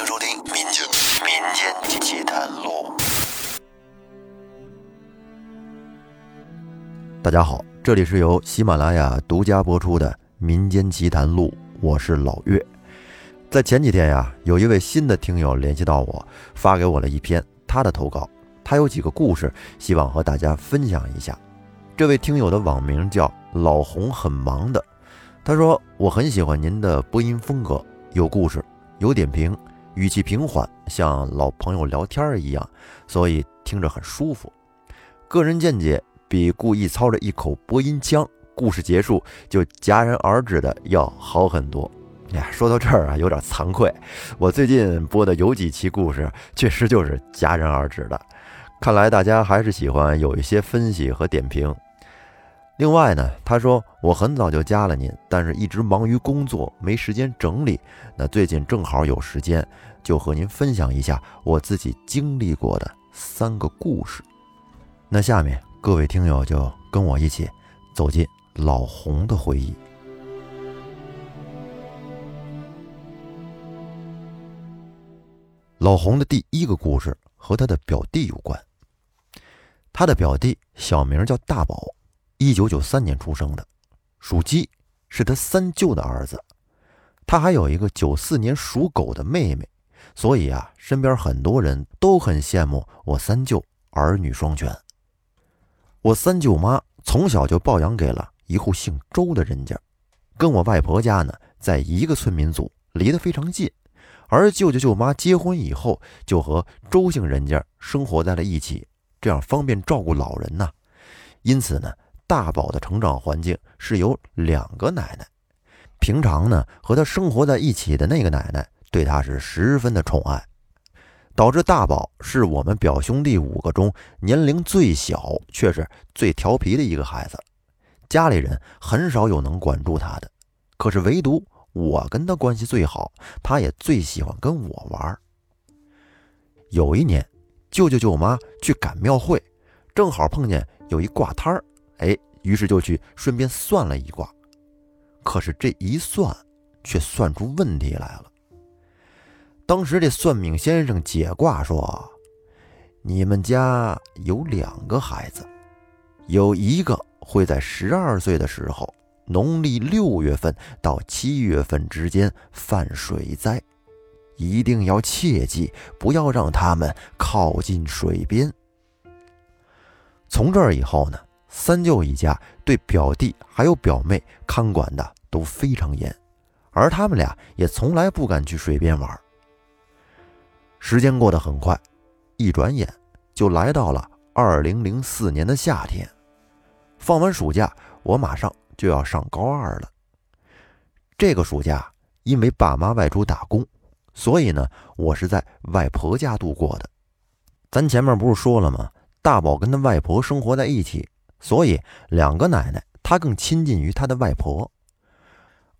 迎收听《民间民间奇谈录》。大家好，这里是由喜马拉雅独家播出的《民间奇谈录》，我是老岳。在前几天呀，有一位新的听友联系到我，发给我了一篇他的投稿。他有几个故事，希望和大家分享一下。这位听友的网名叫老红，很忙的。他说：“我很喜欢您的播音风格，有故事，有点评，语气平缓，像老朋友聊天一样，所以听着很舒服。个人见解比故意操着一口播音腔，故事结束就戛然而止的要好很多。”哎呀，说到这儿啊，有点惭愧，我最近播的有几期故事，确实就是戛然而止的。看来大家还是喜欢有一些分析和点评。另外呢，他说我很早就加了您，但是一直忙于工作，没时间整理。那最近正好有时间，就和您分享一下我自己经历过的三个故事。那下面各位听友就跟我一起走进老红的回忆。老红的第一个故事和他的表弟有关。他的表弟小名叫大宝。一九九三年出生的，属鸡，是他三舅的儿子。他还有一个九四年属狗的妹妹，所以啊，身边很多人都很羡慕我三舅儿女双全。我三舅妈从小就抱养给了一户姓周的人家，跟我外婆家呢在一个村民组，离得非常近。而舅舅舅妈结婚以后，就和周姓人家生活在了一起，这样方便照顾老人呐。因此呢。大宝的成长环境是有两个奶奶，平常呢和他生活在一起的那个奶奶对他是十分的宠爱，导致大宝是我们表兄弟五个中年龄最小却是最调皮的一个孩子，家里人很少有能管住他的，可是唯独我跟他关系最好，他也最喜欢跟我玩。有一年，舅舅舅妈去赶庙会，正好碰见有一挂摊儿。哎，于是就去顺便算了一卦，可是这一算，却算出问题来了。当时这算命先生解卦说：“你们家有两个孩子，有一个会在十二岁的时候，农历六月份到七月份之间犯水灾，一定要切记，不要让他们靠近水边。”从这儿以后呢？三舅一家对表弟还有表妹看管的都非常严，而他们俩也从来不敢去水边玩。时间过得很快，一转眼就来到了二零零四年的夏天。放完暑假，我马上就要上高二了。这个暑假，因为爸妈外出打工，所以呢，我是在外婆家度过的。咱前面不是说了吗？大宝跟他外婆生活在一起。所以，两个奶奶，他更亲近于他的外婆，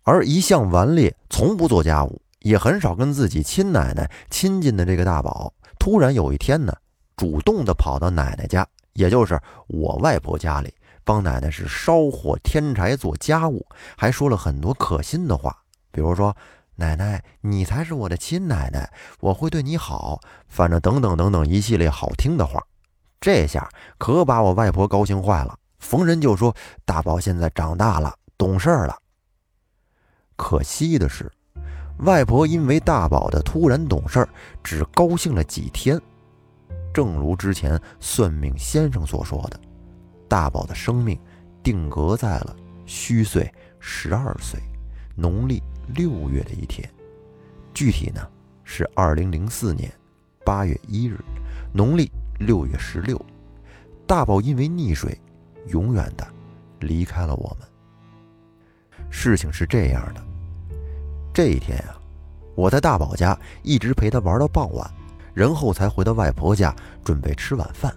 而一向顽劣、从不做家务，也很少跟自己亲奶奶亲近的这个大宝，突然有一天呢，主动的跑到奶奶家，也就是我外婆家里，帮奶奶是烧火添柴做家务，还说了很多可心的话，比如说：“奶奶，你才是我的亲奶奶，我会对你好。”反正等等等等一系列好听的话。这下可把我外婆高兴坏了，逢人就说大宝现在长大了，懂事了。可惜的是，外婆因为大宝的突然懂事，只高兴了几天。正如之前算命先生所说的，大宝的生命定格在了虚岁十二岁，农历六月的一天，具体呢是二零零四年八月一日，农历。六月十六，大宝因为溺水，永远的离开了我们。事情是这样的，这一天啊，我在大宝家一直陪他玩到傍晚，然后才回到外婆家准备吃晚饭。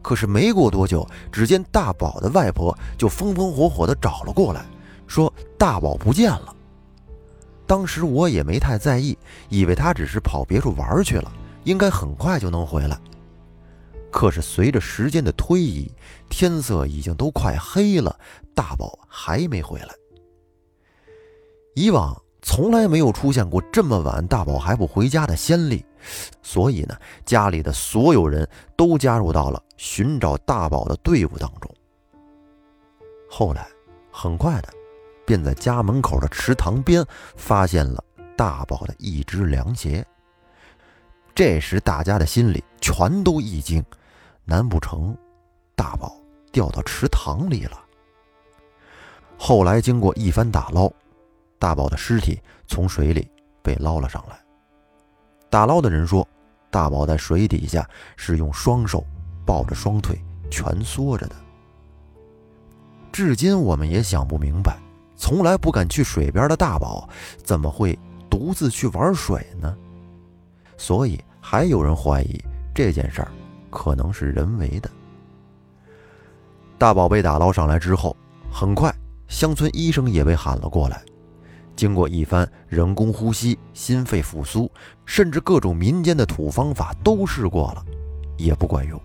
可是没过多久，只见大宝的外婆就风风火火的找了过来，说大宝不见了。当时我也没太在意，以为他只是跑别处玩去了，应该很快就能回来。可是随着时间的推移，天色已经都快黑了，大宝还没回来。以往从来没有出现过这么晚大宝还不回家的先例，所以呢，家里的所有人都加入到了寻找大宝的队伍当中。后来，很快的，便在家门口的池塘边发现了大宝的一只凉鞋。这时，大家的心里全都一惊，难不成大宝掉到池塘里了？后来经过一番打捞。大宝的尸体从水里被捞了上来。打捞的人说，大宝在水底下是用双手抱着双腿蜷缩着的。至今我们也想不明白，从来不敢去水边的大宝怎么会独自去玩水呢？所以还有人怀疑这件事儿可能是人为的。大宝被打捞上来之后，很快乡村医生也被喊了过来。经过一番人工呼吸、心肺复苏，甚至各种民间的土方法都试过了，也不管用。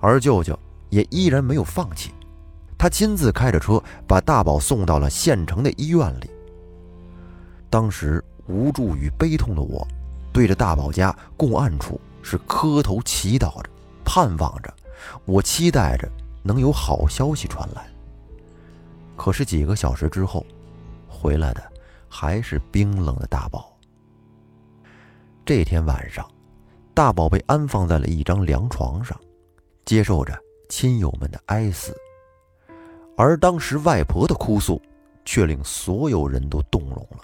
而舅舅也依然没有放弃，他亲自开着车把大宝送到了县城的医院里。当时无助与悲痛的我，对着大宝家供案处是磕头祈祷着，盼望着，我期待着能有好消息传来。可是几个小时之后。回来的还是冰冷的大宝。这天晚上，大宝被安放在了一张凉床上，接受着亲友们的哀思。而当时外婆的哭诉，却令所有人都动容了。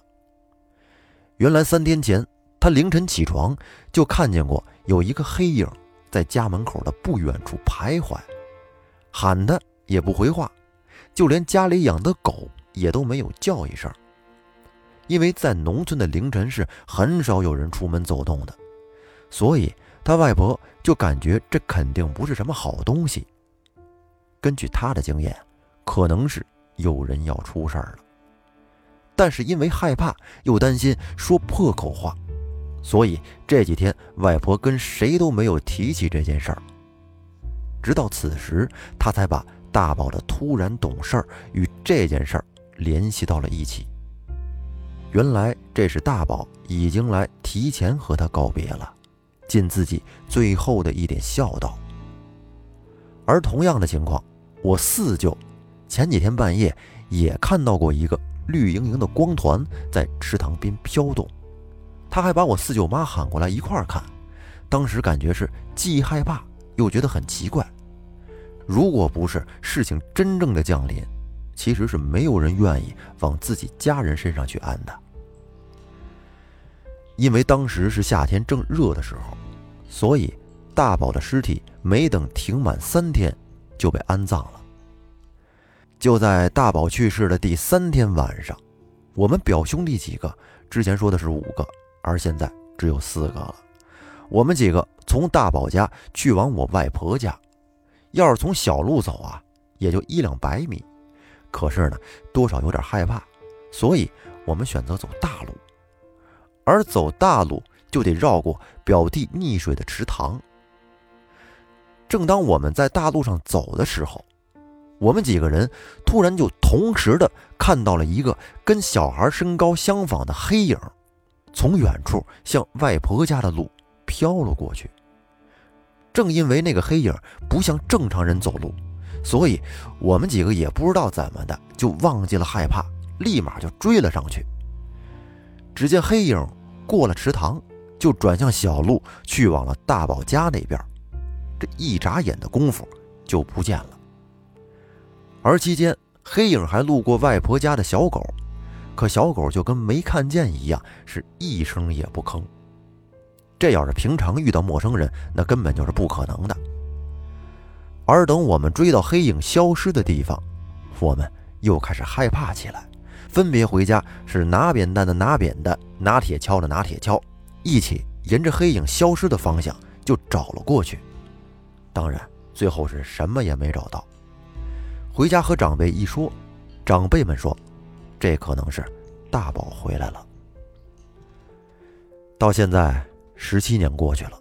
原来三天前，他凌晨起床就看见过有一个黑影在家门口的不远处徘徊，喊他也不回话，就连家里养的狗。也都没有叫一声，因为在农村的凌晨是很少有人出门走动的，所以他外婆就感觉这肯定不是什么好东西。根据他的经验，可能是有人要出事儿了，但是因为害怕又担心说破口话，所以这几天外婆跟谁都没有提起这件事儿。直到此时，他才把大宝的突然懂事儿与这件事儿。联系到了一起。原来这是大宝已经来提前和他告别了，尽自己最后的一点孝道。而同样的情况，我四舅前几天半夜也看到过一个绿莹莹的光团在池塘边飘动，他还把我四舅妈喊过来一块儿看。当时感觉是既害怕又觉得很奇怪。如果不是事情真正的降临，其实是没有人愿意往自己家人身上去安的，因为当时是夏天正热的时候，所以大宝的尸体没等停满三天就被安葬了。就在大宝去世的第三天晚上，我们表兄弟几个之前说的是五个，而现在只有四个了。我们几个从大宝家去往我外婆家，要是从小路走啊，也就一两百米。可是呢，多少有点害怕，所以我们选择走大路。而走大路就得绕过表弟溺水的池塘。正当我们在大路上走的时候，我们几个人突然就同时的看到了一个跟小孩身高相仿的黑影，从远处向外婆家的路飘了过去。正因为那个黑影不像正常人走路。所以，我们几个也不知道怎么的，就忘记了害怕，立马就追了上去。只见黑影过了池塘，就转向小路，去往了大宝家那边。这一眨眼的功夫就不见了。而期间，黑影还路过外婆家的小狗，可小狗就跟没看见一样，是一声也不吭。这要是平常遇到陌生人，那根本就是不可能的。而等我们追到黑影消失的地方，我们又开始害怕起来，分别回家，是拿扁担的拿扁担，拿铁锹的拿铁锹，一起沿着黑影消失的方向就找了过去。当然，最后是什么也没找到。回家和长辈一说，长辈们说，这可能是大宝回来了。到现在十七年过去了，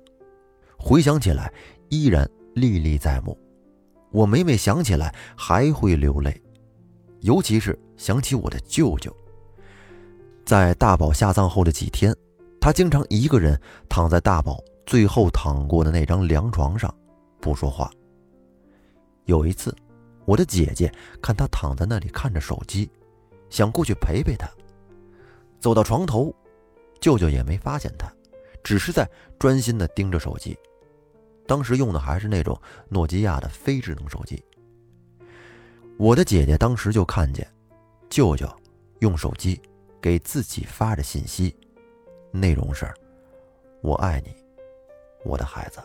回想起来依然历历在目。我每每想起来还会流泪，尤其是想起我的舅舅。在大宝下葬后的几天，他经常一个人躺在大宝最后躺过的那张凉床上，不说话。有一次，我的姐姐看他躺在那里看着手机，想过去陪陪他。走到床头，舅舅也没发现他，只是在专心的盯着手机。当时用的还是那种诺基亚的非智能手机。我的姐姐当时就看见，舅舅用手机给自己发着信息，内容是：“我爱你，我的孩子。”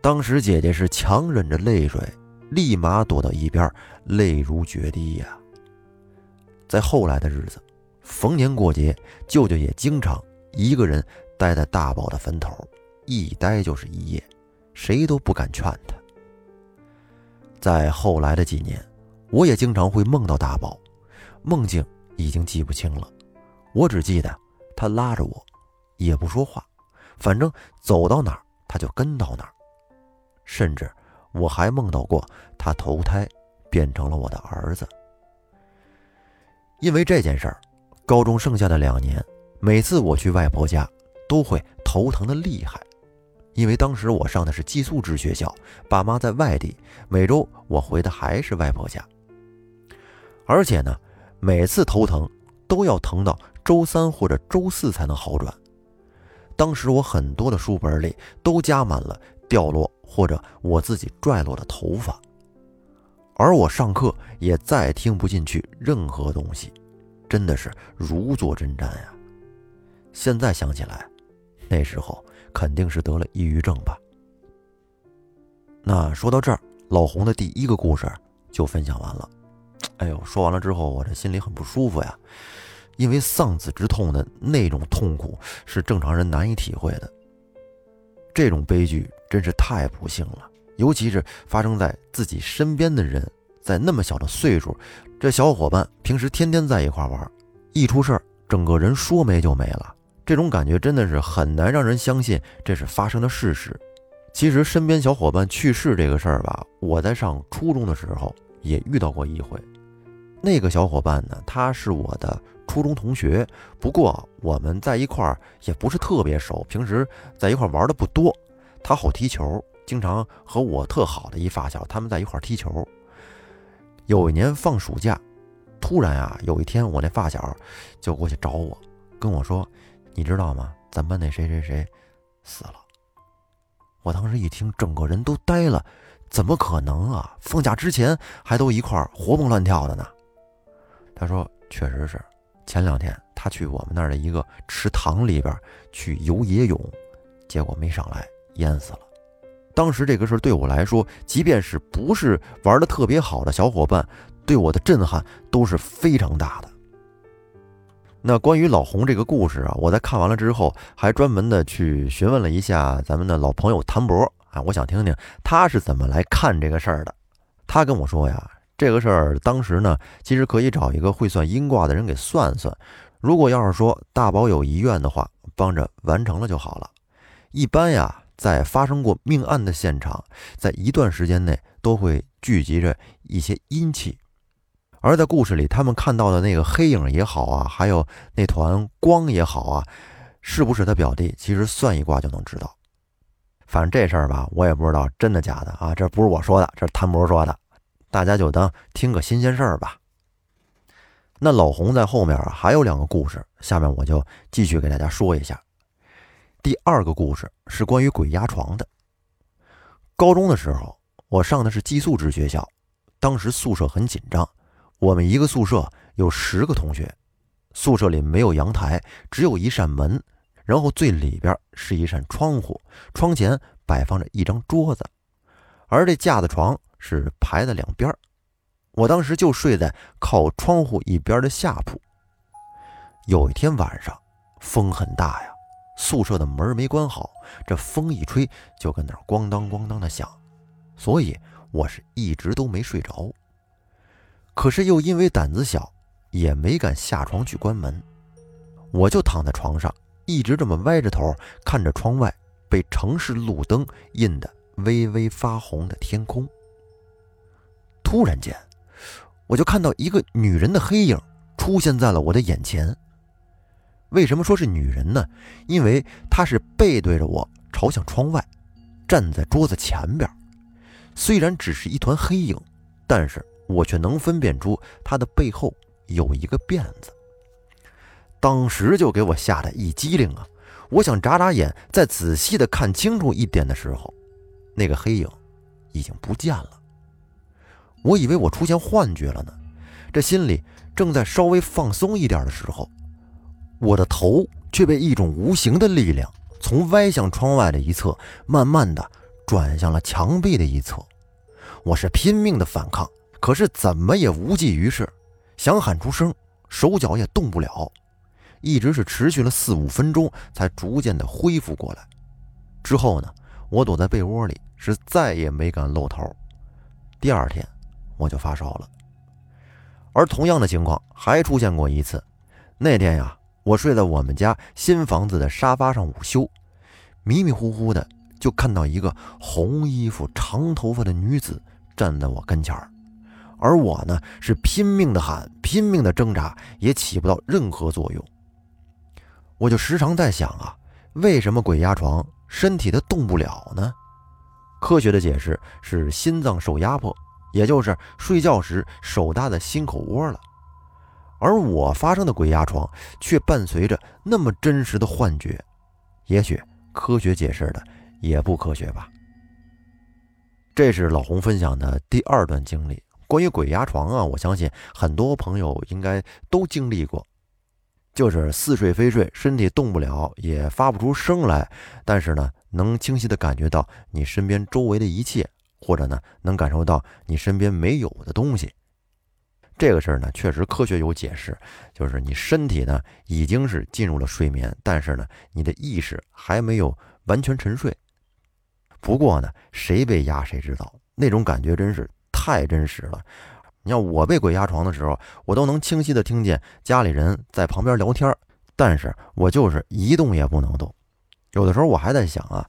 当时姐姐是强忍着泪水，立马躲到一边，泪如决堤呀。在后来的日子，逢年过节，舅舅也经常一个人待在大宝的坟头。一待就是一夜，谁都不敢劝他。在后来的几年，我也经常会梦到大宝，梦境已经记不清了，我只记得他拉着我，也不说话，反正走到哪儿他就跟到哪儿。甚至我还梦到过他投胎变成了我的儿子。因为这件事儿，高中剩下的两年，每次我去外婆家，都会头疼的厉害。因为当时我上的是寄宿制学校，爸妈在外地，每周我回的还是外婆家。而且呢，每次头疼都要疼到周三或者周四才能好转。当时我很多的书本里都加满了掉落或者我自己拽落的头发，而我上课也再听不进去任何东西，真的是如坐针毡呀。现在想起来，那时候。肯定是得了抑郁症吧。那说到这儿，老洪的第一个故事就分享完了。哎呦，说完了之后，我这心里很不舒服呀，因为丧子之痛的那种痛苦是正常人难以体会的。这种悲剧真是太不幸了，尤其是发生在自己身边的人，在那么小的岁数，这小伙伴平时天天在一块玩，一出事儿，整个人说没就没了。这种感觉真的是很难让人相信这是发生的事实。其实身边小伙伴去世这个事儿吧，我在上初中的时候也遇到过一回。那个小伙伴呢，他是我的初中同学，不过我们在一块儿也不是特别熟，平时在一块玩的不多。他好踢球，经常和我特好的一发小他们在一块踢球。有一年放暑假，突然啊，有一天我那发小就过去找我，跟我说。你知道吗？咱班那谁谁谁死了。我当时一听，整个人都呆了。怎么可能啊？放假之前还都一块活蹦乱跳的呢。他说：“确实是，前两天他去我们那儿的一个池塘里边去游野泳，结果没上来，淹死了。当时这个事儿对我来说，即便是不是玩的特别好的小伙伴，对我的震撼都是非常大的。”那关于老洪这个故事啊，我在看完了之后，还专门的去询问了一下咱们的老朋友谭博啊，我想听听他是怎么来看这个事儿的。他跟我说呀，这个事儿当时呢，其实可以找一个会算阴卦的人给算算。如果要是说大宝有遗愿的话，帮着完成了就好了。一般呀，在发生过命案的现场，在一段时间内都会聚集着一些阴气。而在故事里，他们看到的那个黑影也好啊，还有那团光也好啊，是不是他表弟？其实算一卦就能知道。反正这事儿吧，我也不知道真的假的啊，这不是我说的，这是谭博说的，大家就当听个新鲜事儿吧。那老洪在后面还有两个故事，下面我就继续给大家说一下。第二个故事是关于鬼压床的。高中的时候，我上的是寄宿制学校，当时宿舍很紧张。我们一个宿舍有十个同学，宿舍里没有阳台，只有一扇门，然后最里边是一扇窗户，窗前摆放着一张桌子，而这架子床是排在两边。我当时就睡在靠窗户一边的下铺。有一天晚上，风很大呀，宿舍的门没关好，这风一吹就跟那咣当咣当的响，所以我是一直都没睡着。可是又因为胆子小，也没敢下床去关门，我就躺在床上，一直这么歪着头看着窗外被城市路灯映得微微发红的天空。突然间，我就看到一个女人的黑影出现在了我的眼前。为什么说是女人呢？因为她是背对着我，朝向窗外，站在桌子前边。虽然只是一团黑影，但是我却能分辨出她的背后有一个辫子。当时就给我吓得一激灵啊！我想眨眨眼，再仔细的看清楚一点的时候，那个黑影已经不见了。我以为我出现幻觉了呢，这心里正在稍微放松一点的时候。我的头却被一种无形的力量从歪向窗外的一侧，慢慢的转向了墙壁的一侧。我是拼命的反抗，可是怎么也无济于事，想喊出声，手脚也动不了。一直是持续了四五分钟，才逐渐的恢复过来。之后呢，我躲在被窝里，是再也没敢露头。第二天，我就发烧了。而同样的情况还出现过一次，那天呀。我睡在我们家新房子的沙发上午休，迷迷糊糊的就看到一个红衣服、长头发的女子站在我跟前儿，而我呢是拼命的喊、拼命的挣扎，也起不到任何作用。我就时常在想啊，为什么鬼压床，身体它动不了呢？科学的解释是心脏受压迫，也就是睡觉时手搭在心口窝了。而我发生的鬼压床，却伴随着那么真实的幻觉，也许科学解释的也不科学吧。这是老洪分享的第二段经历，关于鬼压床啊，我相信很多朋友应该都经历过，就是似睡非睡，身体动不了，也发不出声来，但是呢，能清晰的感觉到你身边周围的一切，或者呢，能感受到你身边没有的东西。这个事儿呢，确实科学有解释，就是你身体呢已经是进入了睡眠，但是呢，你的意识还没有完全沉睡。不过呢，谁被压谁知道，那种感觉真是太真实了。你像我被鬼压床的时候，我都能清晰的听见家里人在旁边聊天，但是我就是一动也不能动。有的时候我还在想啊，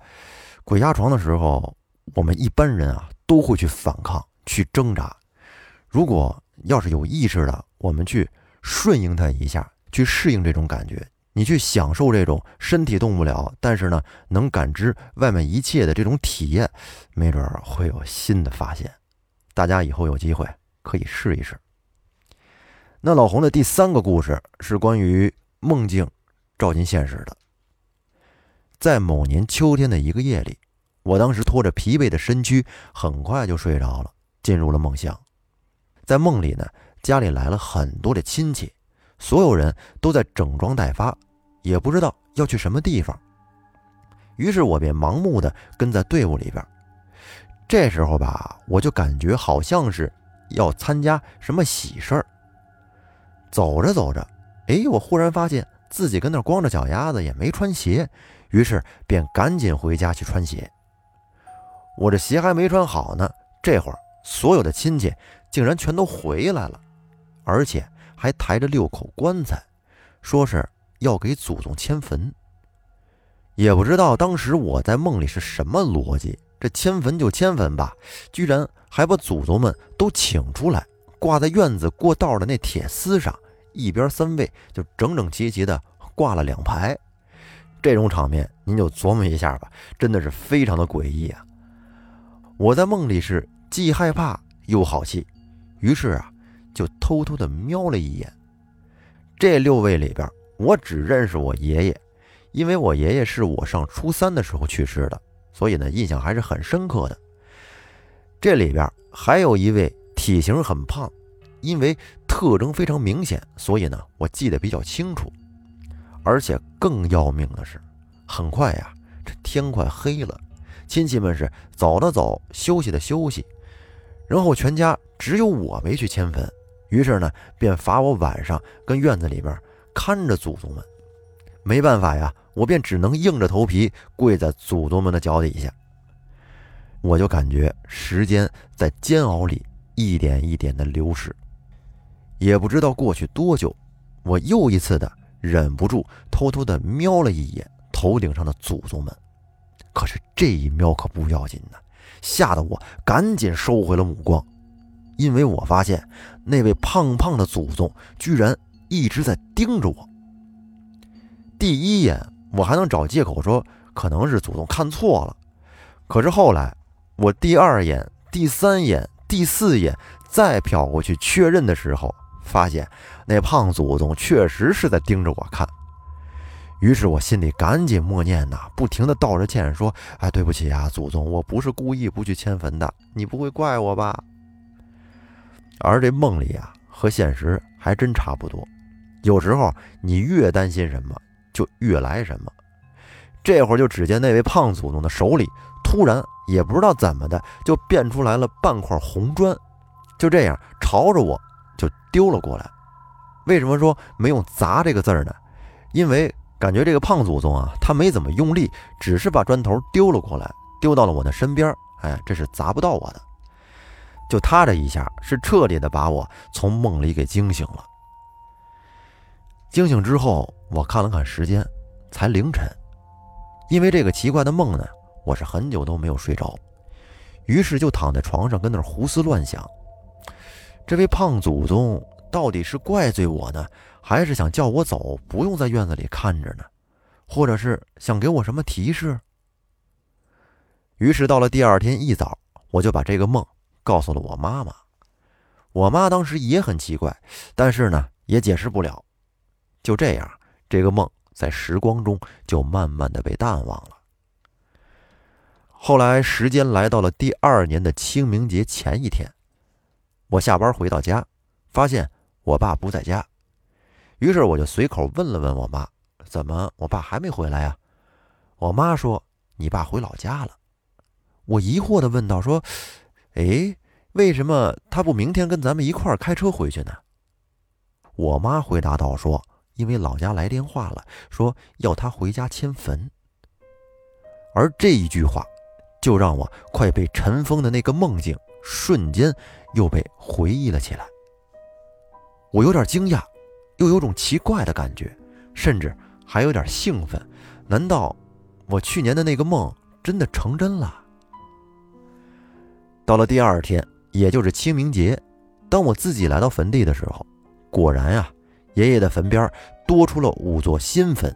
鬼压床的时候，我们一般人啊都会去反抗、去挣扎，如果。要是有意识的，我们去顺应它一下，去适应这种感觉，你去享受这种身体动不了，但是呢能感知外面一切的这种体验，没准会有新的发现。大家以后有机会可以试一试。那老洪的第三个故事是关于梦境照进现实的。在某年秋天的一个夜里，我当时拖着疲惫的身躯，很快就睡着了，进入了梦乡。在梦里呢，家里来了很多的亲戚，所有人都在整装待发，也不知道要去什么地方。于是我便盲目的跟在队伍里边。这时候吧，我就感觉好像是要参加什么喜事儿。走着走着，哎，我忽然发现自己跟那光着脚丫子，也没穿鞋，于是便赶紧回家去穿鞋。我这鞋还没穿好呢，这会儿所有的亲戚。竟然全都回来了，而且还抬着六口棺材，说是要给祖宗迁坟。也不知道当时我在梦里是什么逻辑，这迁坟就迁坟吧，居然还把祖宗们都请出来，挂在院子过道的那铁丝上，一边三位就整整齐齐的挂了两排。这种场面您就琢磨一下吧，真的是非常的诡异啊！我在梦里是既害怕又好气。于是啊，就偷偷的瞄了一眼。这六位里边，我只认识我爷爷，因为我爷爷是我上初三的时候去世的，所以呢，印象还是很深刻的。这里边还有一位体型很胖，因为特征非常明显，所以呢，我记得比较清楚。而且更要命的是，很快呀，这天快黑了，亲戚们是走的走，休息的休息。然后全家只有我没去迁坟，于是呢，便罚我晚上跟院子里边看着祖宗们。没办法呀，我便只能硬着头皮跪在祖宗们的脚底下。我就感觉时间在煎熬里一点一点的流逝，也不知道过去多久，我又一次的忍不住偷偷的瞄了一眼头顶上的祖宗们。可是这一瞄可不要紧呢。吓得我赶紧收回了目光，因为我发现那位胖胖的祖宗居然一直在盯着我。第一眼我还能找借口说可能是祖宗看错了，可是后来我第二眼、第三眼、第四眼再瞟过去确认的时候，发现那胖祖宗确实是在盯着我看。于是我心里赶紧默念呐，不停地道着歉，说：“哎，对不起啊，祖宗，我不是故意不去迁坟的，你不会怪我吧？”而这梦里啊，和现实还真差不多。有时候你越担心什么，就越来什么。这会儿就只见那位胖祖宗的手里突然也不知道怎么的，就变出来了半块红砖，就这样朝着我就丢了过来。为什么说没用“砸”这个字呢？因为。感觉这个胖祖宗啊，他没怎么用力，只是把砖头丢了过来，丢到了我的身边。哎，这是砸不到我的。就他这一下，是彻底的把我从梦里给惊醒了。惊醒之后，我看了看时间，才凌晨。因为这个奇怪的梦呢，我是很久都没有睡着，于是就躺在床上跟那儿胡思乱想。这位胖祖宗到底是怪罪我呢？还是想叫我走，不用在院子里看着呢，或者是想给我什么提示。于是到了第二天一早，我就把这个梦告诉了我妈妈。我妈当时也很奇怪，但是呢也解释不了。就这样，这个梦在时光中就慢慢的被淡忘了。后来时间来到了第二年的清明节前一天，我下班回到家，发现我爸不在家。于是我就随口问了问我妈：“怎么我爸还没回来呀？”我妈说：“你爸回老家了。”我疑惑地问道：“说，哎，为什么他不明天跟咱们一块儿开车回去呢？”我妈回答道：“说，因为老家来电话了，说要他回家迁坟。”而这一句话，就让我快被尘封的那个梦境瞬间又被回忆了起来。我有点惊讶。又有种奇怪的感觉，甚至还有点兴奋。难道我去年的那个梦真的成真了？到了第二天，也就是清明节，当我自己来到坟地的时候，果然呀，爷爷的坟边多出了五座新坟，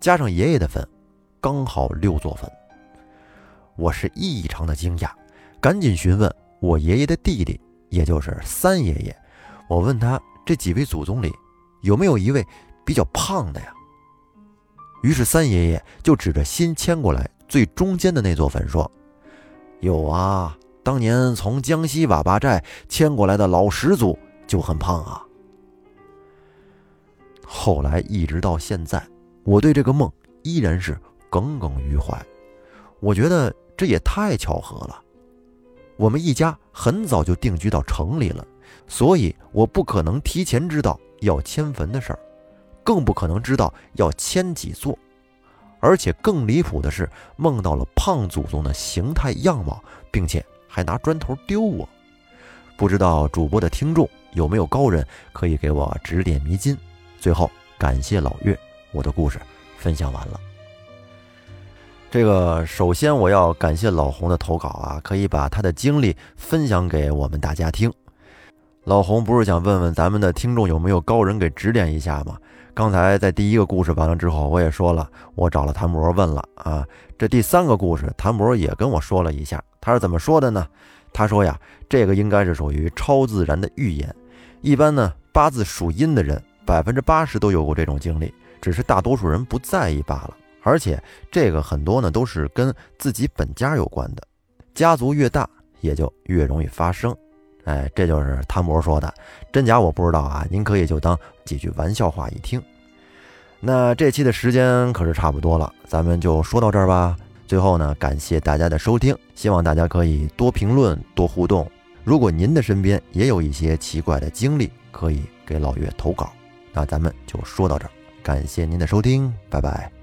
加上爷爷的坟，刚好六座坟。我是异常的惊讶，赶紧询问我爷爷的弟弟，也就是三爷爷。我问他这几位祖宗里。有没有一位比较胖的呀？于是三爷爷就指着新迁过来最中间的那座坟说：“有啊，当年从江西瓦坝寨迁过来的老始祖就很胖啊。”后来一直到现在，我对这个梦依然是耿耿于怀。我觉得这也太巧合了。我们一家很早就定居到城里了，所以我不可能提前知道。要迁坟的事儿，更不可能知道要迁几座，而且更离谱的是，梦到了胖祖宗的形态样貌，并且还拿砖头丢我。不知道主播的听众有没有高人可以给我指点迷津？最后感谢老岳，我的故事分享完了。这个首先我要感谢老洪的投稿啊，可以把他的经历分享给我们大家听。老洪不是想问问咱们的听众有没有高人给指点一下吗？刚才在第一个故事完了之后，我也说了，我找了谭博问了啊。这第三个故事，谭博也跟我说了一下，他是怎么说的呢？他说呀，这个应该是属于超自然的预言。一般呢，八字属阴的人，百分之八十都有过这种经历，只是大多数人不在意罢了。而且这个很多呢，都是跟自己本家有关的，家族越大，也就越容易发生。哎，这就是谭博说的，真假我不知道啊，您可以就当几句玩笑话一听。那这期的时间可是差不多了，咱们就说到这儿吧。最后呢，感谢大家的收听，希望大家可以多评论、多互动。如果您的身边也有一些奇怪的经历，可以给老岳投稿。那咱们就说到这儿，感谢您的收听，拜拜。